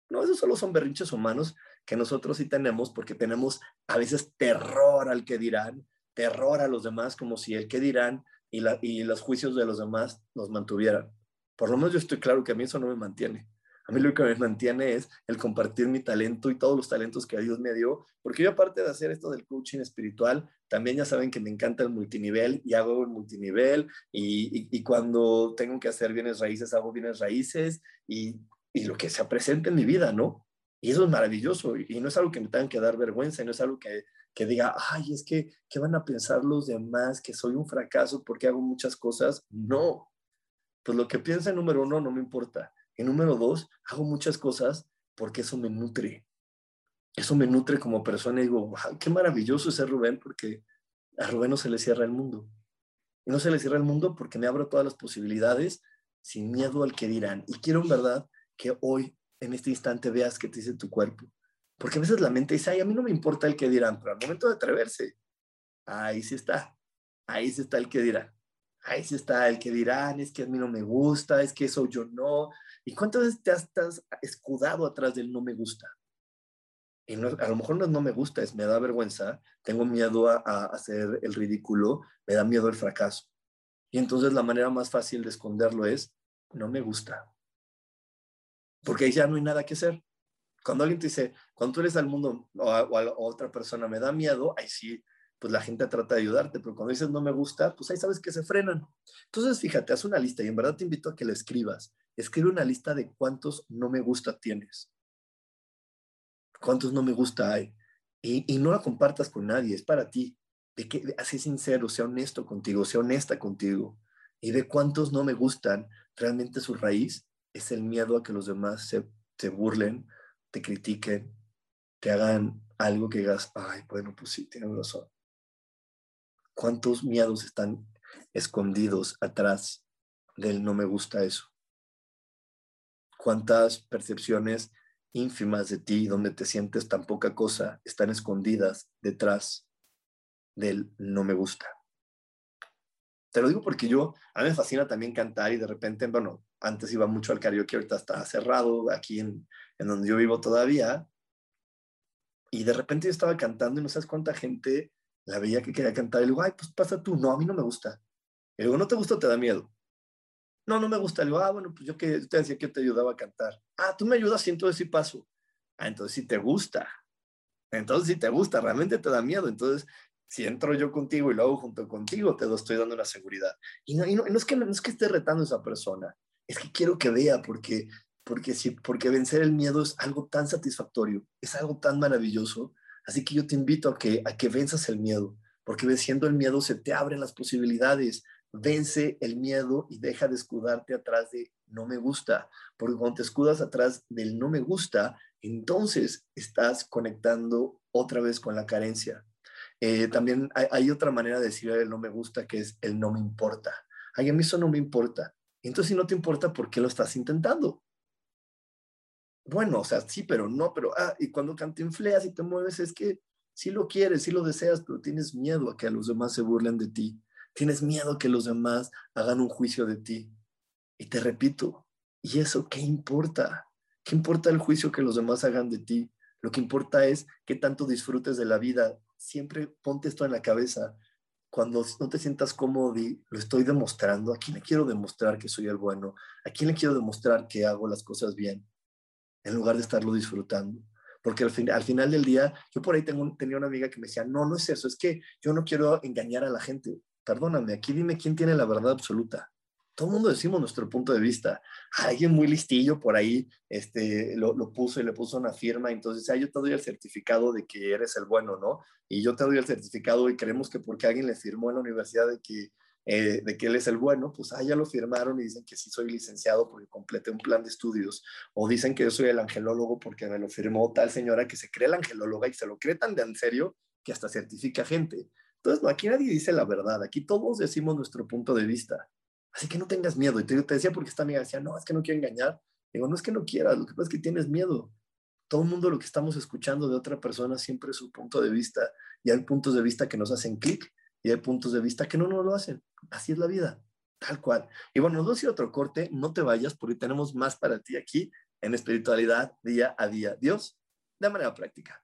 No, esos solo son berrinches humanos que nosotros sí tenemos porque tenemos a veces terror al que dirán, terror a los demás, como si el que dirán y, la, y los juicios de los demás nos mantuvieran. Por lo menos yo estoy claro que a mí eso no me mantiene. A mí lo que me mantiene es el compartir mi talento y todos los talentos que Dios me dio, porque yo aparte de hacer esto del coaching espiritual, también ya saben que me encanta el multinivel y hago el multinivel y, y, cuando tengo que hacer bienes raíces, hago bienes raíces y, y, lo que se presente en mi vida, ¿no? Y eso es maravilloso y, no es algo que me tengan que dar vergüenza y no es algo que, que diga, ay, es que, ¿qué van a pensar los demás? Que soy un fracaso porque hago muchas cosas. No, pues lo que piensa número uno no me importa y número dos, hago muchas cosas porque eso me nutre. Eso me nutre como persona y digo, qué maravilloso es ser Rubén porque a Rubén no se le cierra el mundo. Y no se le cierra el mundo porque me abro todas las posibilidades sin miedo al que dirán. Y quiero en verdad que hoy, en este instante, veas qué te dice tu cuerpo. Porque a veces la mente dice, ay, a mí no me importa el que dirán, pero al momento de atreverse, ahí sí está. Ahí sí está el que dirán. Ahí sí está el que dirán, es que a mí no me gusta, es que eso yo no, ¿Y cuántas veces te has, escudado atrás del no me gusta? Y a lo mejor no no me gusta, es me da vergüenza, tengo miedo a, hacer el ridículo, me da miedo el fracaso. Y entonces la manera más fácil de esconderlo es, no me gusta. Porque ahí ya no hay nada que hacer. Cuando alguien te dice, cuando tú eres al mundo o a, otra persona me da miedo, ahí sí, pues la gente trata de ayudarte, pero cuando dices no me gusta, pues ahí sabes que se frenan. Entonces, fíjate, haz una lista y en verdad te invito a que la escribas escribe una lista de cuántos no me gusta tienes. Cuántos no me gusta hay. Y, no la compartas con nadie, es para ti. De que sincero, sea honesto contigo, sea honesta contigo. Y de cuántos no me gustan, realmente su raíz es el miedo a que los demás se, se burlen, te critiquen, te hagan algo que digas, ay, bueno, pues sí, tienes razón. ¿Cuántos miedos están escondidos atrás del no me gusta eso? cuántas percepciones ínfimas de ti, donde te sientes tan poca cosa, están escondidas detrás del no me gusta. Te lo digo porque yo, a mí me fascina también cantar y de repente, bueno, antes iba mucho al karaoke, ahorita está cerrado aquí en, en donde yo vivo todavía. Y de repente yo estaba cantando y no sabes cuánta gente la veía que quería cantar y le digo, ay, pues pasa tú, no, a mí no me gusta. Y luego, ¿no te gusta te da miedo? No, no me gusta. Le digo, ah, bueno, pues yo que te decía que te ayudaba a cantar. Ah, tú me ayudas y entonces sí paso. Ah, entonces sí te gusta. Entonces sí te gusta, realmente te da miedo. Entonces, si entro yo contigo y lo hago junto contigo, te estoy dando una seguridad. Y no, y no, es, que, no es que esté retando a esa persona, es que quiero que vea porque, porque, sí, porque vencer el miedo es algo tan satisfactorio, es algo tan maravilloso. Así que yo te invito a que, a que venzas el miedo, porque venciendo el miedo se te abren las posibilidades, vence el miedo y deja de escudarte atrás de no me gusta, porque cuando te escudas atrás del no me gusta, entonces estás conectando otra vez con la carencia. Eh, también hay, otra manera de decir el no me gusta que es el no me importa. Ay, a mí eso no me importa. Entonces, si no te importa, ¿por qué lo estás intentando? Bueno, o sea, sí, pero no, pero, ah, y cuando cantinfleas y te mueves, es que sí lo quieres, sí lo deseas, pero tienes miedo a que a los demás se burlen de ti. Tienes miedo que los demás hagan un juicio de ti. Y te repito, ¿y eso qué importa? ¿Qué importa el juicio que los demás hagan de ti? Lo que importa es que tanto disfrutes de la vida. Siempre ponte esto en la cabeza. Cuando no te sientas cómodo, lo estoy demostrando. ¿A quién le quiero demostrar que soy el bueno? ¿A quién le quiero demostrar que hago las cosas bien? En lugar de estarlo disfrutando. Porque al, fin, al final del día, yo por ahí tengo, tenía una amiga que me decía, no, no es eso, es que yo no quiero engañar a la gente. Perdóname, aquí dime quién tiene la verdad absoluta todo el mundo decimos nuestro punto de vista. Alguien muy listillo por ahí este, lo, puso y le puso una firma, entonces, ah, yo te doy el certificado de que eres el bueno, ¿no? Y yo te doy el certificado y creemos que porque alguien le firmó en la universidad de que, eh, de que él es el bueno, pues, ah, ya lo firmaron y dicen que sí soy licenciado porque completé un plan de estudios. O dicen que yo soy el angelólogo porque me lo firmó tal señora que se cree la angelóloga y se lo cree tan de en serio que hasta certifica gente. Entonces, no, aquí nadie dice la verdad, aquí todos decimos nuestro punto de vista. Así que no tengas miedo. Y te, decía porque esta amiga decía, no, es que no quiero engañar. Digo, no es que no quieras, lo que pasa es que tienes miedo. Todo el mundo lo que estamos escuchando de otra persona siempre es su punto de vista. Y hay puntos de vista que nos hacen clic y hay puntos de vista que no nos lo hacen. Así es la vida, tal cual. Y bueno, nos vamos otro corte. No te vayas porque tenemos más para ti aquí en espiritualidad día a día. Dios, de manera práctica.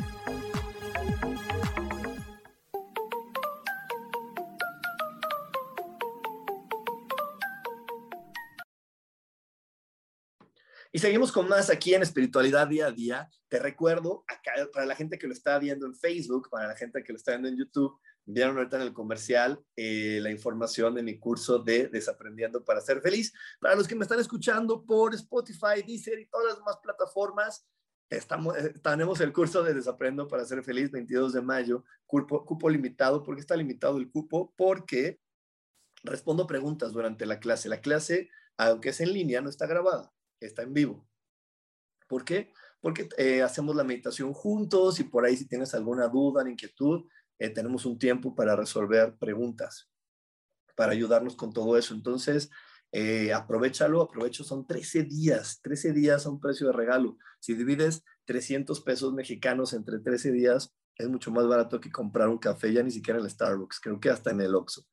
Seguimos con más aquí en Espiritualidad Día a Día. Te recuerdo, acá, para la gente que lo está viendo en Facebook, para la gente que lo está viendo en YouTube, vieron ahorita en el comercial eh, la información de mi curso de Desaprendiendo para ser feliz. Para los que me están escuchando por Spotify, Deezer y todas las demás plataformas, estamos, eh, tenemos el curso de Desaprendo para ser feliz, 22 de mayo, cupo, cupo limitado. ¿Por qué está limitado el cupo? Porque respondo preguntas durante la clase. La clase, aunque es en línea, no está grabada está en vivo. ¿Por qué? Porque eh, hacemos la meditación juntos y por ahí si tienes alguna duda, inquietud, eh, tenemos un tiempo para resolver preguntas, para ayudarnos con todo eso. Entonces, eh, aprovechalo, aprovecho, son 13 días, 13 días a un precio de regalo. Si divides 300 pesos mexicanos entre 13 días, es mucho más barato que comprar un café, ya ni siquiera en el Starbucks, creo que hasta en el Oxxo.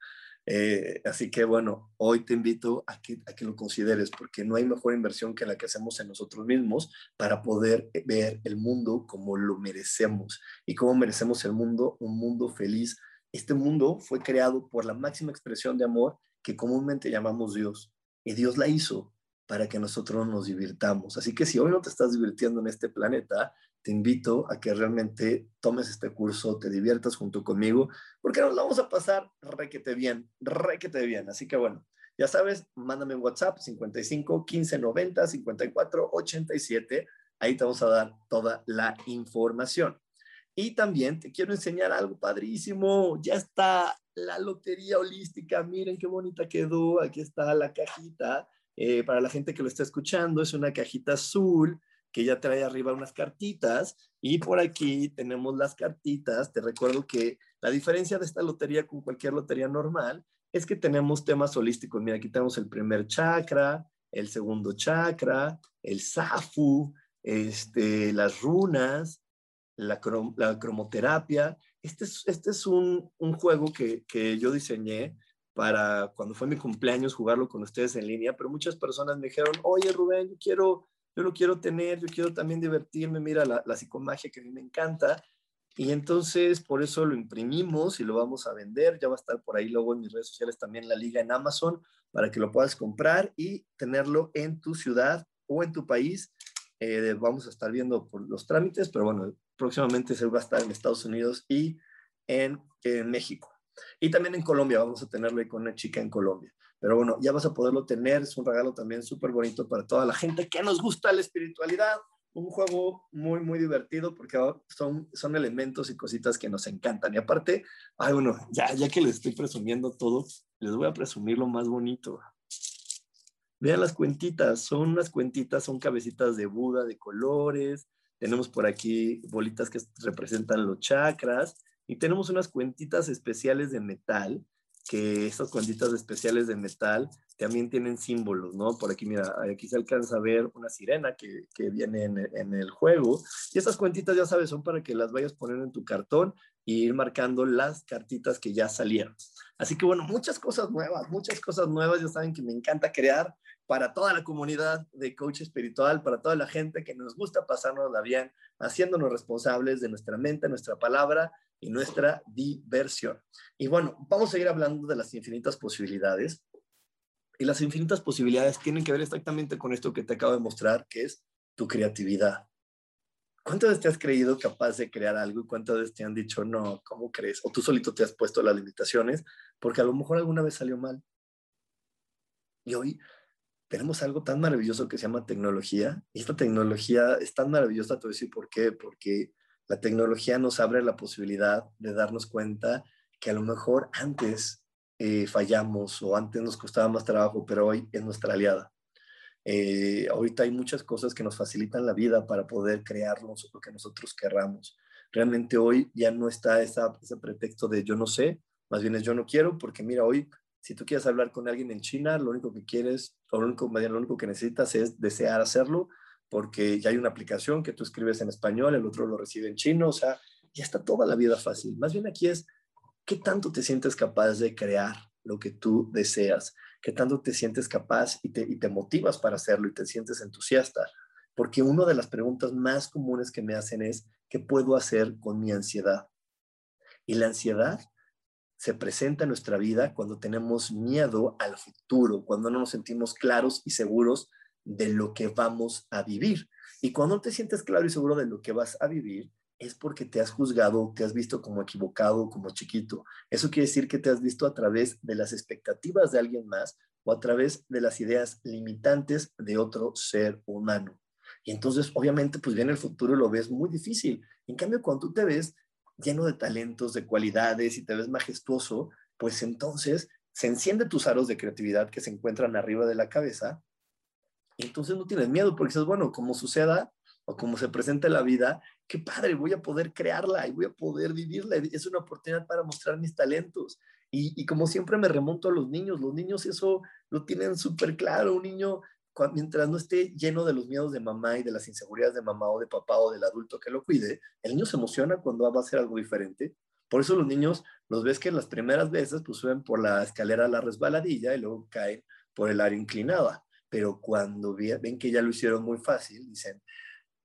Eh, así que bueno, hoy te invito a que, a que lo consideres porque no hay mejor inversión que la que hacemos en nosotros mismos para poder eh, ver el mundo como lo merecemos y cómo merecemos el mundo, un mundo feliz. Este mundo fue creado por la máxima expresión de amor que comúnmente llamamos Dios y Dios la hizo para que nosotros nos divirtamos. Así que si hoy no te estás divirtiendo en este planeta, te invito a que realmente tomes este curso, te diviertas junto conmigo, porque nos vamos a pasar requete bien, requete bien. Así que bueno, ya sabes, mándame un WhatsApp 55 15 90 54 87. Ahí te vamos a dar toda la información. Y también te quiero enseñar algo padrísimo. Ya está la lotería holística. Miren qué bonita quedó. Aquí está la cajita. Eh, para la gente que lo está escuchando, es una cajita azul que ya trae arriba unas cartitas y por aquí tenemos las cartitas. Te recuerdo que la diferencia de esta lotería con cualquier lotería normal es que tenemos temas holísticos. Mira, aquí tenemos el primer chakra, el segundo chakra, el safu, este, las runas, la, cromoterapia. Este es, este es un, juego que, que yo diseñé para cuando fue mi cumpleaños jugarlo con ustedes en línea, pero muchas personas me dijeron, oye Rubén, yo quiero, yo lo quiero tener, yo quiero también divertirme, mira la, la psicomagia que a mí me encanta. Y entonces por eso lo imprimimos y lo vamos a vender. Ya va a estar por ahí luego en mis redes sociales también la liga en Amazon para que lo puedas comprar y tenerlo en tu ciudad o en tu país. Eh, vamos a estar viendo por los trámites, pero bueno, próximamente se va a estar en Estados Unidos y en, México. Y también en Colombia, vamos a tenerlo ahí con una chica en Colombia. Pero bueno, ya vas a poderlo tener, es un regalo también súper bonito para toda la gente que nos gusta la espiritualidad. Un juego muy, muy divertido porque son, son elementos y cositas que nos encantan. Y aparte, ay, bueno, ya, ya que les estoy presumiendo todo, les voy a presumir lo más bonito. Vean las cuentitas, son unas cuentitas, son cabecitas de Buda de colores. Tenemos por aquí bolitas que representan los chakras y tenemos unas cuentitas especiales de metal, que estas cuentitas especiales de metal también tienen símbolos, ¿no? Por aquí, mira, aquí se alcanza a ver una sirena que, que viene en, el juego. Y estas cuentitas, ya sabes, son para que las vayas poniendo en tu cartón y ir marcando las cartitas que ya salieron. Así que bueno, muchas cosas nuevas, muchas cosas nuevas. Ya saben que me encanta crear para toda la comunidad de coach espiritual, para toda la gente que nos gusta pasarnos la bien, haciéndonos responsables de nuestra mente, nuestra palabra y nuestra diversión. Y bueno, vamos a ir hablando de las infinitas posibilidades. Y las infinitas posibilidades tienen que ver exactamente con esto que te acabo de mostrar, que es tu creatividad. ¿Cuántas te has creído capaz de crear algo y cuántas te han dicho, no, ¿cómo crees? O tú solito te has puesto las limitaciones porque a lo mejor alguna vez salió mal. Y hoy tenemos algo tan maravilloso que se llama tecnología. Y esta tecnología es tan maravillosa, te voy a por qué, porque la tecnología nos abre la posibilidad de darnos cuenta que a lo mejor antes eh, fallamos o antes nos costaba más trabajo, pero hoy es nuestra aliada. Eh, ahorita hay muchas cosas que nos facilitan la vida para poder crearnos lo que nosotros querramos. Realmente hoy ya no está esa, ese pretexto de yo no sé, más bien es yo no quiero, porque mira, hoy si tú quieres hablar con alguien en China, lo único que quieres, lo único, lo único que necesitas es desear hacerlo, porque ya hay una aplicación que tú escribes en español, el otro lo recibe en chino, o sea, ya está toda la vida fácil. Más bien aquí es, ¿qué tanto te sientes capaz de crear lo que tú deseas? ¿Qué tanto te sientes capaz y te, y te motivas para hacerlo y te sientes entusiasta? Porque una de las preguntas más comunes que me hacen es, ¿qué puedo hacer con mi ansiedad? Y la ansiedad se presenta en nuestra vida cuando tenemos miedo al futuro, cuando no nos sentimos claros y seguros de lo que vamos a vivir. Y cuando te sientes claro y seguro de lo que vas a vivir, es porque te has juzgado, te has visto como equivocado, como chiquito. Eso quiere decir que te has visto a través de las expectativas de alguien más o a través de las ideas limitantes de otro ser humano. Y entonces, obviamente, pues viene el futuro lo ves muy difícil. En cambio, cuando tú te ves lleno de talentos, de cualidades y te ves majestuoso, pues entonces se enciende tus aros de creatividad que se encuentran arriba de la cabeza y entonces no tienes miedo porque dices, bueno, como suceda o como se presente la vida, qué padre, voy a poder crearla y voy a poder vivirla. Es una oportunidad para mostrar mis talentos. Y, y como siempre me remonto a los niños, los niños eso lo tienen súper claro. Un niño mientras no esté lleno de los miedos de mamá y de las inseguridades de mamá o de papá o del adulto que lo cuide, el niño se emociona cuando va a hacer algo diferente. Por eso los niños los ves que las primeras veces pues suben por la escalera a la resbaladilla y luego caen por el área inclinada. Pero cuando ven que ya lo hicieron muy fácil, dicen,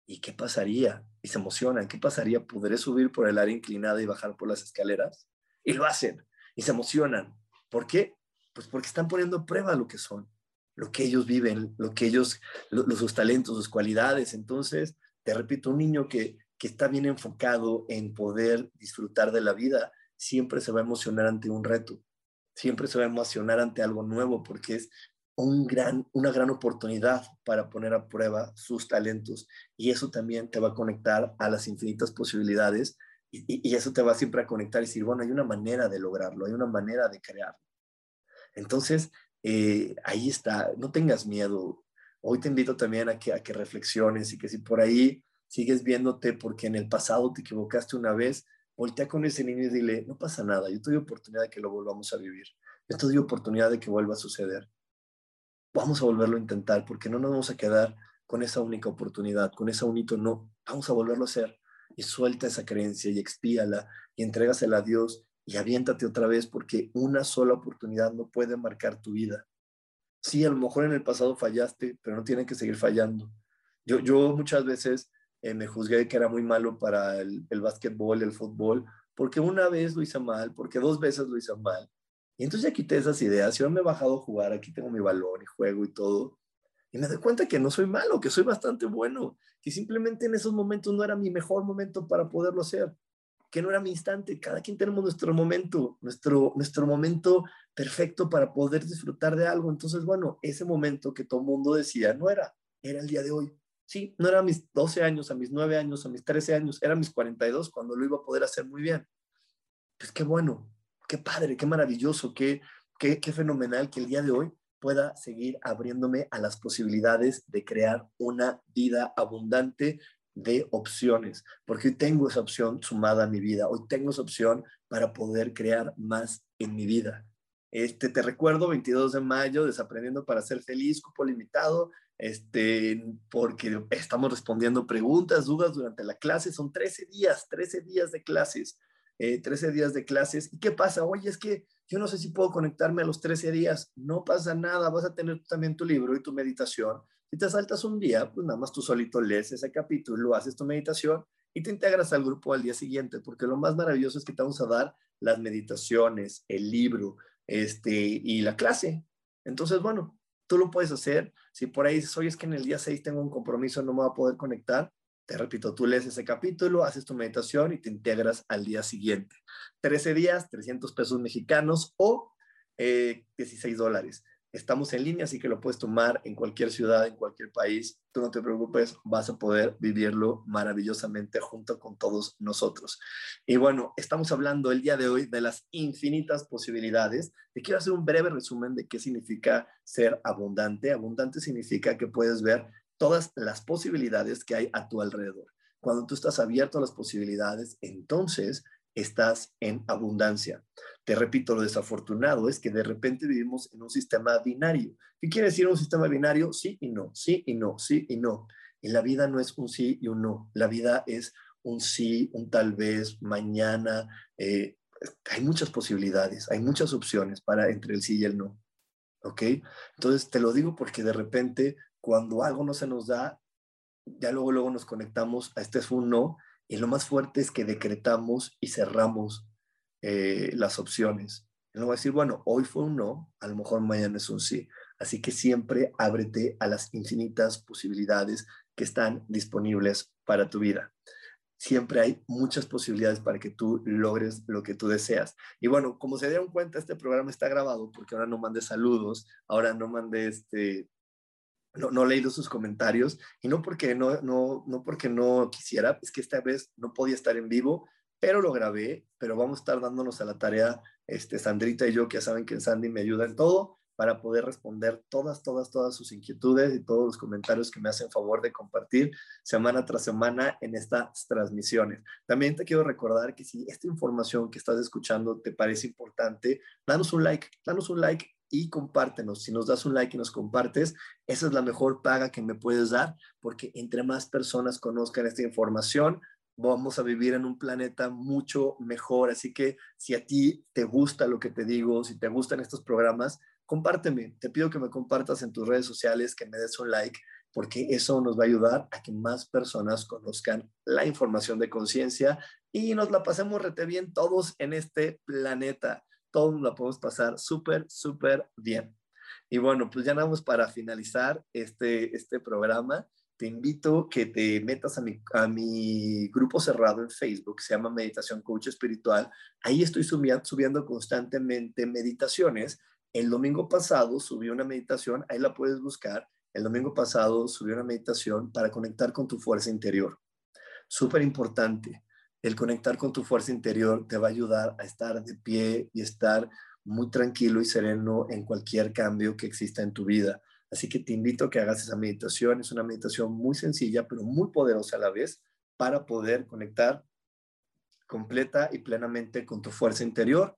¿y qué pasaría? Y se emocionan, ¿qué pasaría? ¿Podré subir por el área inclinada y bajar por las escaleras? Y lo hacen y se emocionan. ¿Por qué? Pues porque están poniendo prueba lo que son lo que ellos viven, lo que ellos, los, sus talentos, sus cualidades. Entonces, te repito, un niño que, que está bien enfocado en poder disfrutar de la vida, siempre se va a emocionar ante un reto, siempre se va a emocionar ante algo nuevo, porque es un gran, una gran oportunidad para poner a prueba sus talentos. Y eso también te va a conectar a las infinitas posibilidades y, eso te va siempre a conectar y decir, bueno, hay una manera de lograrlo, hay una manera de crearlo. Entonces, eh, ahí está, no tengas miedo. Hoy te invito también a que, a que reflexiones y que si por ahí sigues viéndote porque en el pasado te equivocaste una vez, voltea con ese niño y dile, no pasa nada, yo doy oportunidad de que lo volvamos a vivir, yo doy oportunidad de que vuelva a suceder. Vamos a volverlo a intentar porque no nos vamos a quedar con esa única oportunidad, con esa único no, vamos a volverlo a hacer y suelta esa creencia y expíala y entrégasela a Dios y aviéntate otra vez porque una sola oportunidad no puede marcar tu vida. Sí, a lo mejor en el pasado fallaste, pero no tienen que seguir fallando. Yo, yo muchas veces eh, me juzgué que era muy malo para el, el básquetbol, el fútbol, porque una vez lo hice mal, porque dos veces lo hice mal. Y entonces ya quité esas ideas. Yo me he bajado a jugar, aquí tengo mi balón y juego y todo. Y me doy cuenta que no soy malo, que soy bastante bueno, que simplemente en esos momentos no era mi mejor momento para poderlo hacer, que no era mi instante. Cada quien tenemos nuestro momento, nuestro, nuestro momento perfecto para poder disfrutar de algo. Entonces, bueno, ese momento que todo el mundo decía no era, era el día de hoy. Sí, no era a mis 12 años, a mis 9 años, a mis 13 años, era a mis 42 cuando lo iba a poder hacer muy bien. Pues qué bueno, qué padre, qué maravilloso, qué, qué, qué fenomenal que el día de hoy pueda seguir abriéndome a las posibilidades de crear una vida abundante de opciones, porque hoy tengo esa opción sumada a mi vida, hoy tengo esa opción para poder crear más en mi vida. Este, te recuerdo, 22 de mayo, Desaprendiendo para ser feliz, cupo limitado, este, porque estamos respondiendo preguntas, dudas durante la clase. Son 13 días, 13 días de clases, 13 eh, días de clases. ¿Y qué pasa? Oye, es que yo no sé si puedo conectarme a los 13 días. No pasa nada, vas a tener también tu libro y tu meditación. Si te saltas un día, pues nada más tú solito lees ese capítulo, haces tu meditación y te integras al grupo al día siguiente, porque lo más maravilloso es que te vamos a dar las meditaciones, el libro, este, y la clase. Entonces, bueno, tú lo puedes hacer. Si por ahí dices, oye, es que en el día 6 tengo un compromiso, no me voy a poder conectar, te repito, tú lees ese capítulo, haces tu meditación y te integras al día siguiente. 13 días, 300 pesos mexicanos o 16 eh, dólares. Estamos en línea, así que lo puedes tomar en cualquier ciudad, en cualquier país. Tú no te preocupes, vas a poder vivirlo maravillosamente junto con todos nosotros. Y bueno, estamos hablando el día de hoy de las infinitas posibilidades. Te quiero hacer un breve resumen de qué significa ser abundante. Abundante significa que puedes ver todas las posibilidades que hay a tu alrededor. Cuando tú estás abierto a las posibilidades, entonces estás en abundancia. Te repito, lo desafortunado es que de repente vivimos en un sistema binario. ¿Qué quiere decir un sistema binario? Sí y no, sí y no, sí y no. Y la vida no es un sí y un no. La vida es un sí, un tal vez, mañana. Eh, hay muchas posibilidades, hay muchas opciones para entre el sí y el no. ¿Ok? Entonces te lo digo porque de repente cuando algo no se nos da, ya luego, luego nos conectamos a este es un no y lo más fuerte es que decretamos y cerramos eh, las opciones. Y luego decir, bueno, hoy fue un no, a lo mejor mañana es un sí. Así que siempre ábrete a las infinitas posibilidades que están disponibles para tu vida. Siempre hay muchas posibilidades para que tú logres lo que tú deseas. Y bueno, como se dieron cuenta, este programa está grabado porque ahora no mandé saludos, ahora no mandé este, no, no he leído sus comentarios y no porque no, no, no porque no quisiera, es que esta vez no podía estar en vivo, pero lo grabé, pero vamos a estar dándonos a la tarea, este, Sandrita y yo, que ya saben que Sandy me ayuda en todo, para poder responder todas, todas, todas sus inquietudes y todos los comentarios que me hacen favor de compartir semana tras semana en estas transmisiones. También te quiero recordar que si esta información que estás escuchando te parece importante, danos un like, danos un like y compártenos. Si nos das un like y nos compartes, esa es la mejor paga que me puedes dar, porque entre más personas conozcan esta información, vamos a vivir en un planeta mucho mejor. Así que si a ti te gusta lo que te digo, si te gustan estos programas, compárteme. Te pido que me compartas en tus redes sociales, que me des un like, porque eso nos va a ayudar a que más personas conozcan la información de conciencia y nos la pasemos rete bien todos en este planeta todos la podemos pasar súper, súper bien. Y bueno, pues ya vamos para finalizar este, este programa. Te invito que te metas a mi, a mi grupo cerrado en Facebook, se llama Meditación Coach Espiritual. Ahí estoy subiendo, subiendo constantemente meditaciones. El domingo pasado subí una meditación, ahí la puedes buscar. El domingo pasado subí una meditación para conectar con tu fuerza interior. Súper importante el conectar con tu fuerza interior te va a ayudar a estar de pie y estar muy tranquilo y sereno en cualquier cambio que exista en tu vida. Así que te invito a que hagas esa meditación. Es una meditación muy sencilla, pero muy poderosa a la vez para poder conectar completa y plenamente con tu fuerza interior.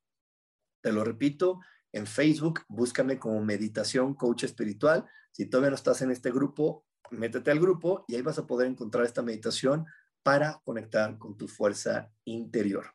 Te lo repito, en Facebook búscame como Meditación Coach Espiritual. Si todavía no estás en este grupo, métete al grupo y ahí vas a poder encontrar esta meditación para conectar con tu fuerza interior.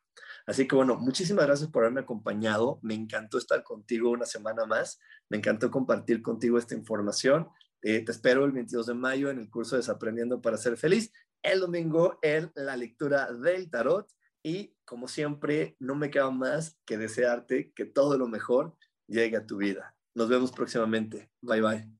Así que bueno, muchísimas gracias por haberme acompañado. Me encantó estar contigo una semana más. Me encantó compartir contigo esta información. Eh, te espero el 22 de mayo en el curso Desaprendiendo para ser feliz. El domingo en la lectura del tarot. Y como siempre, no me queda más que desearte que todo lo mejor llegue a tu vida. Nos vemos próximamente. Bye bye.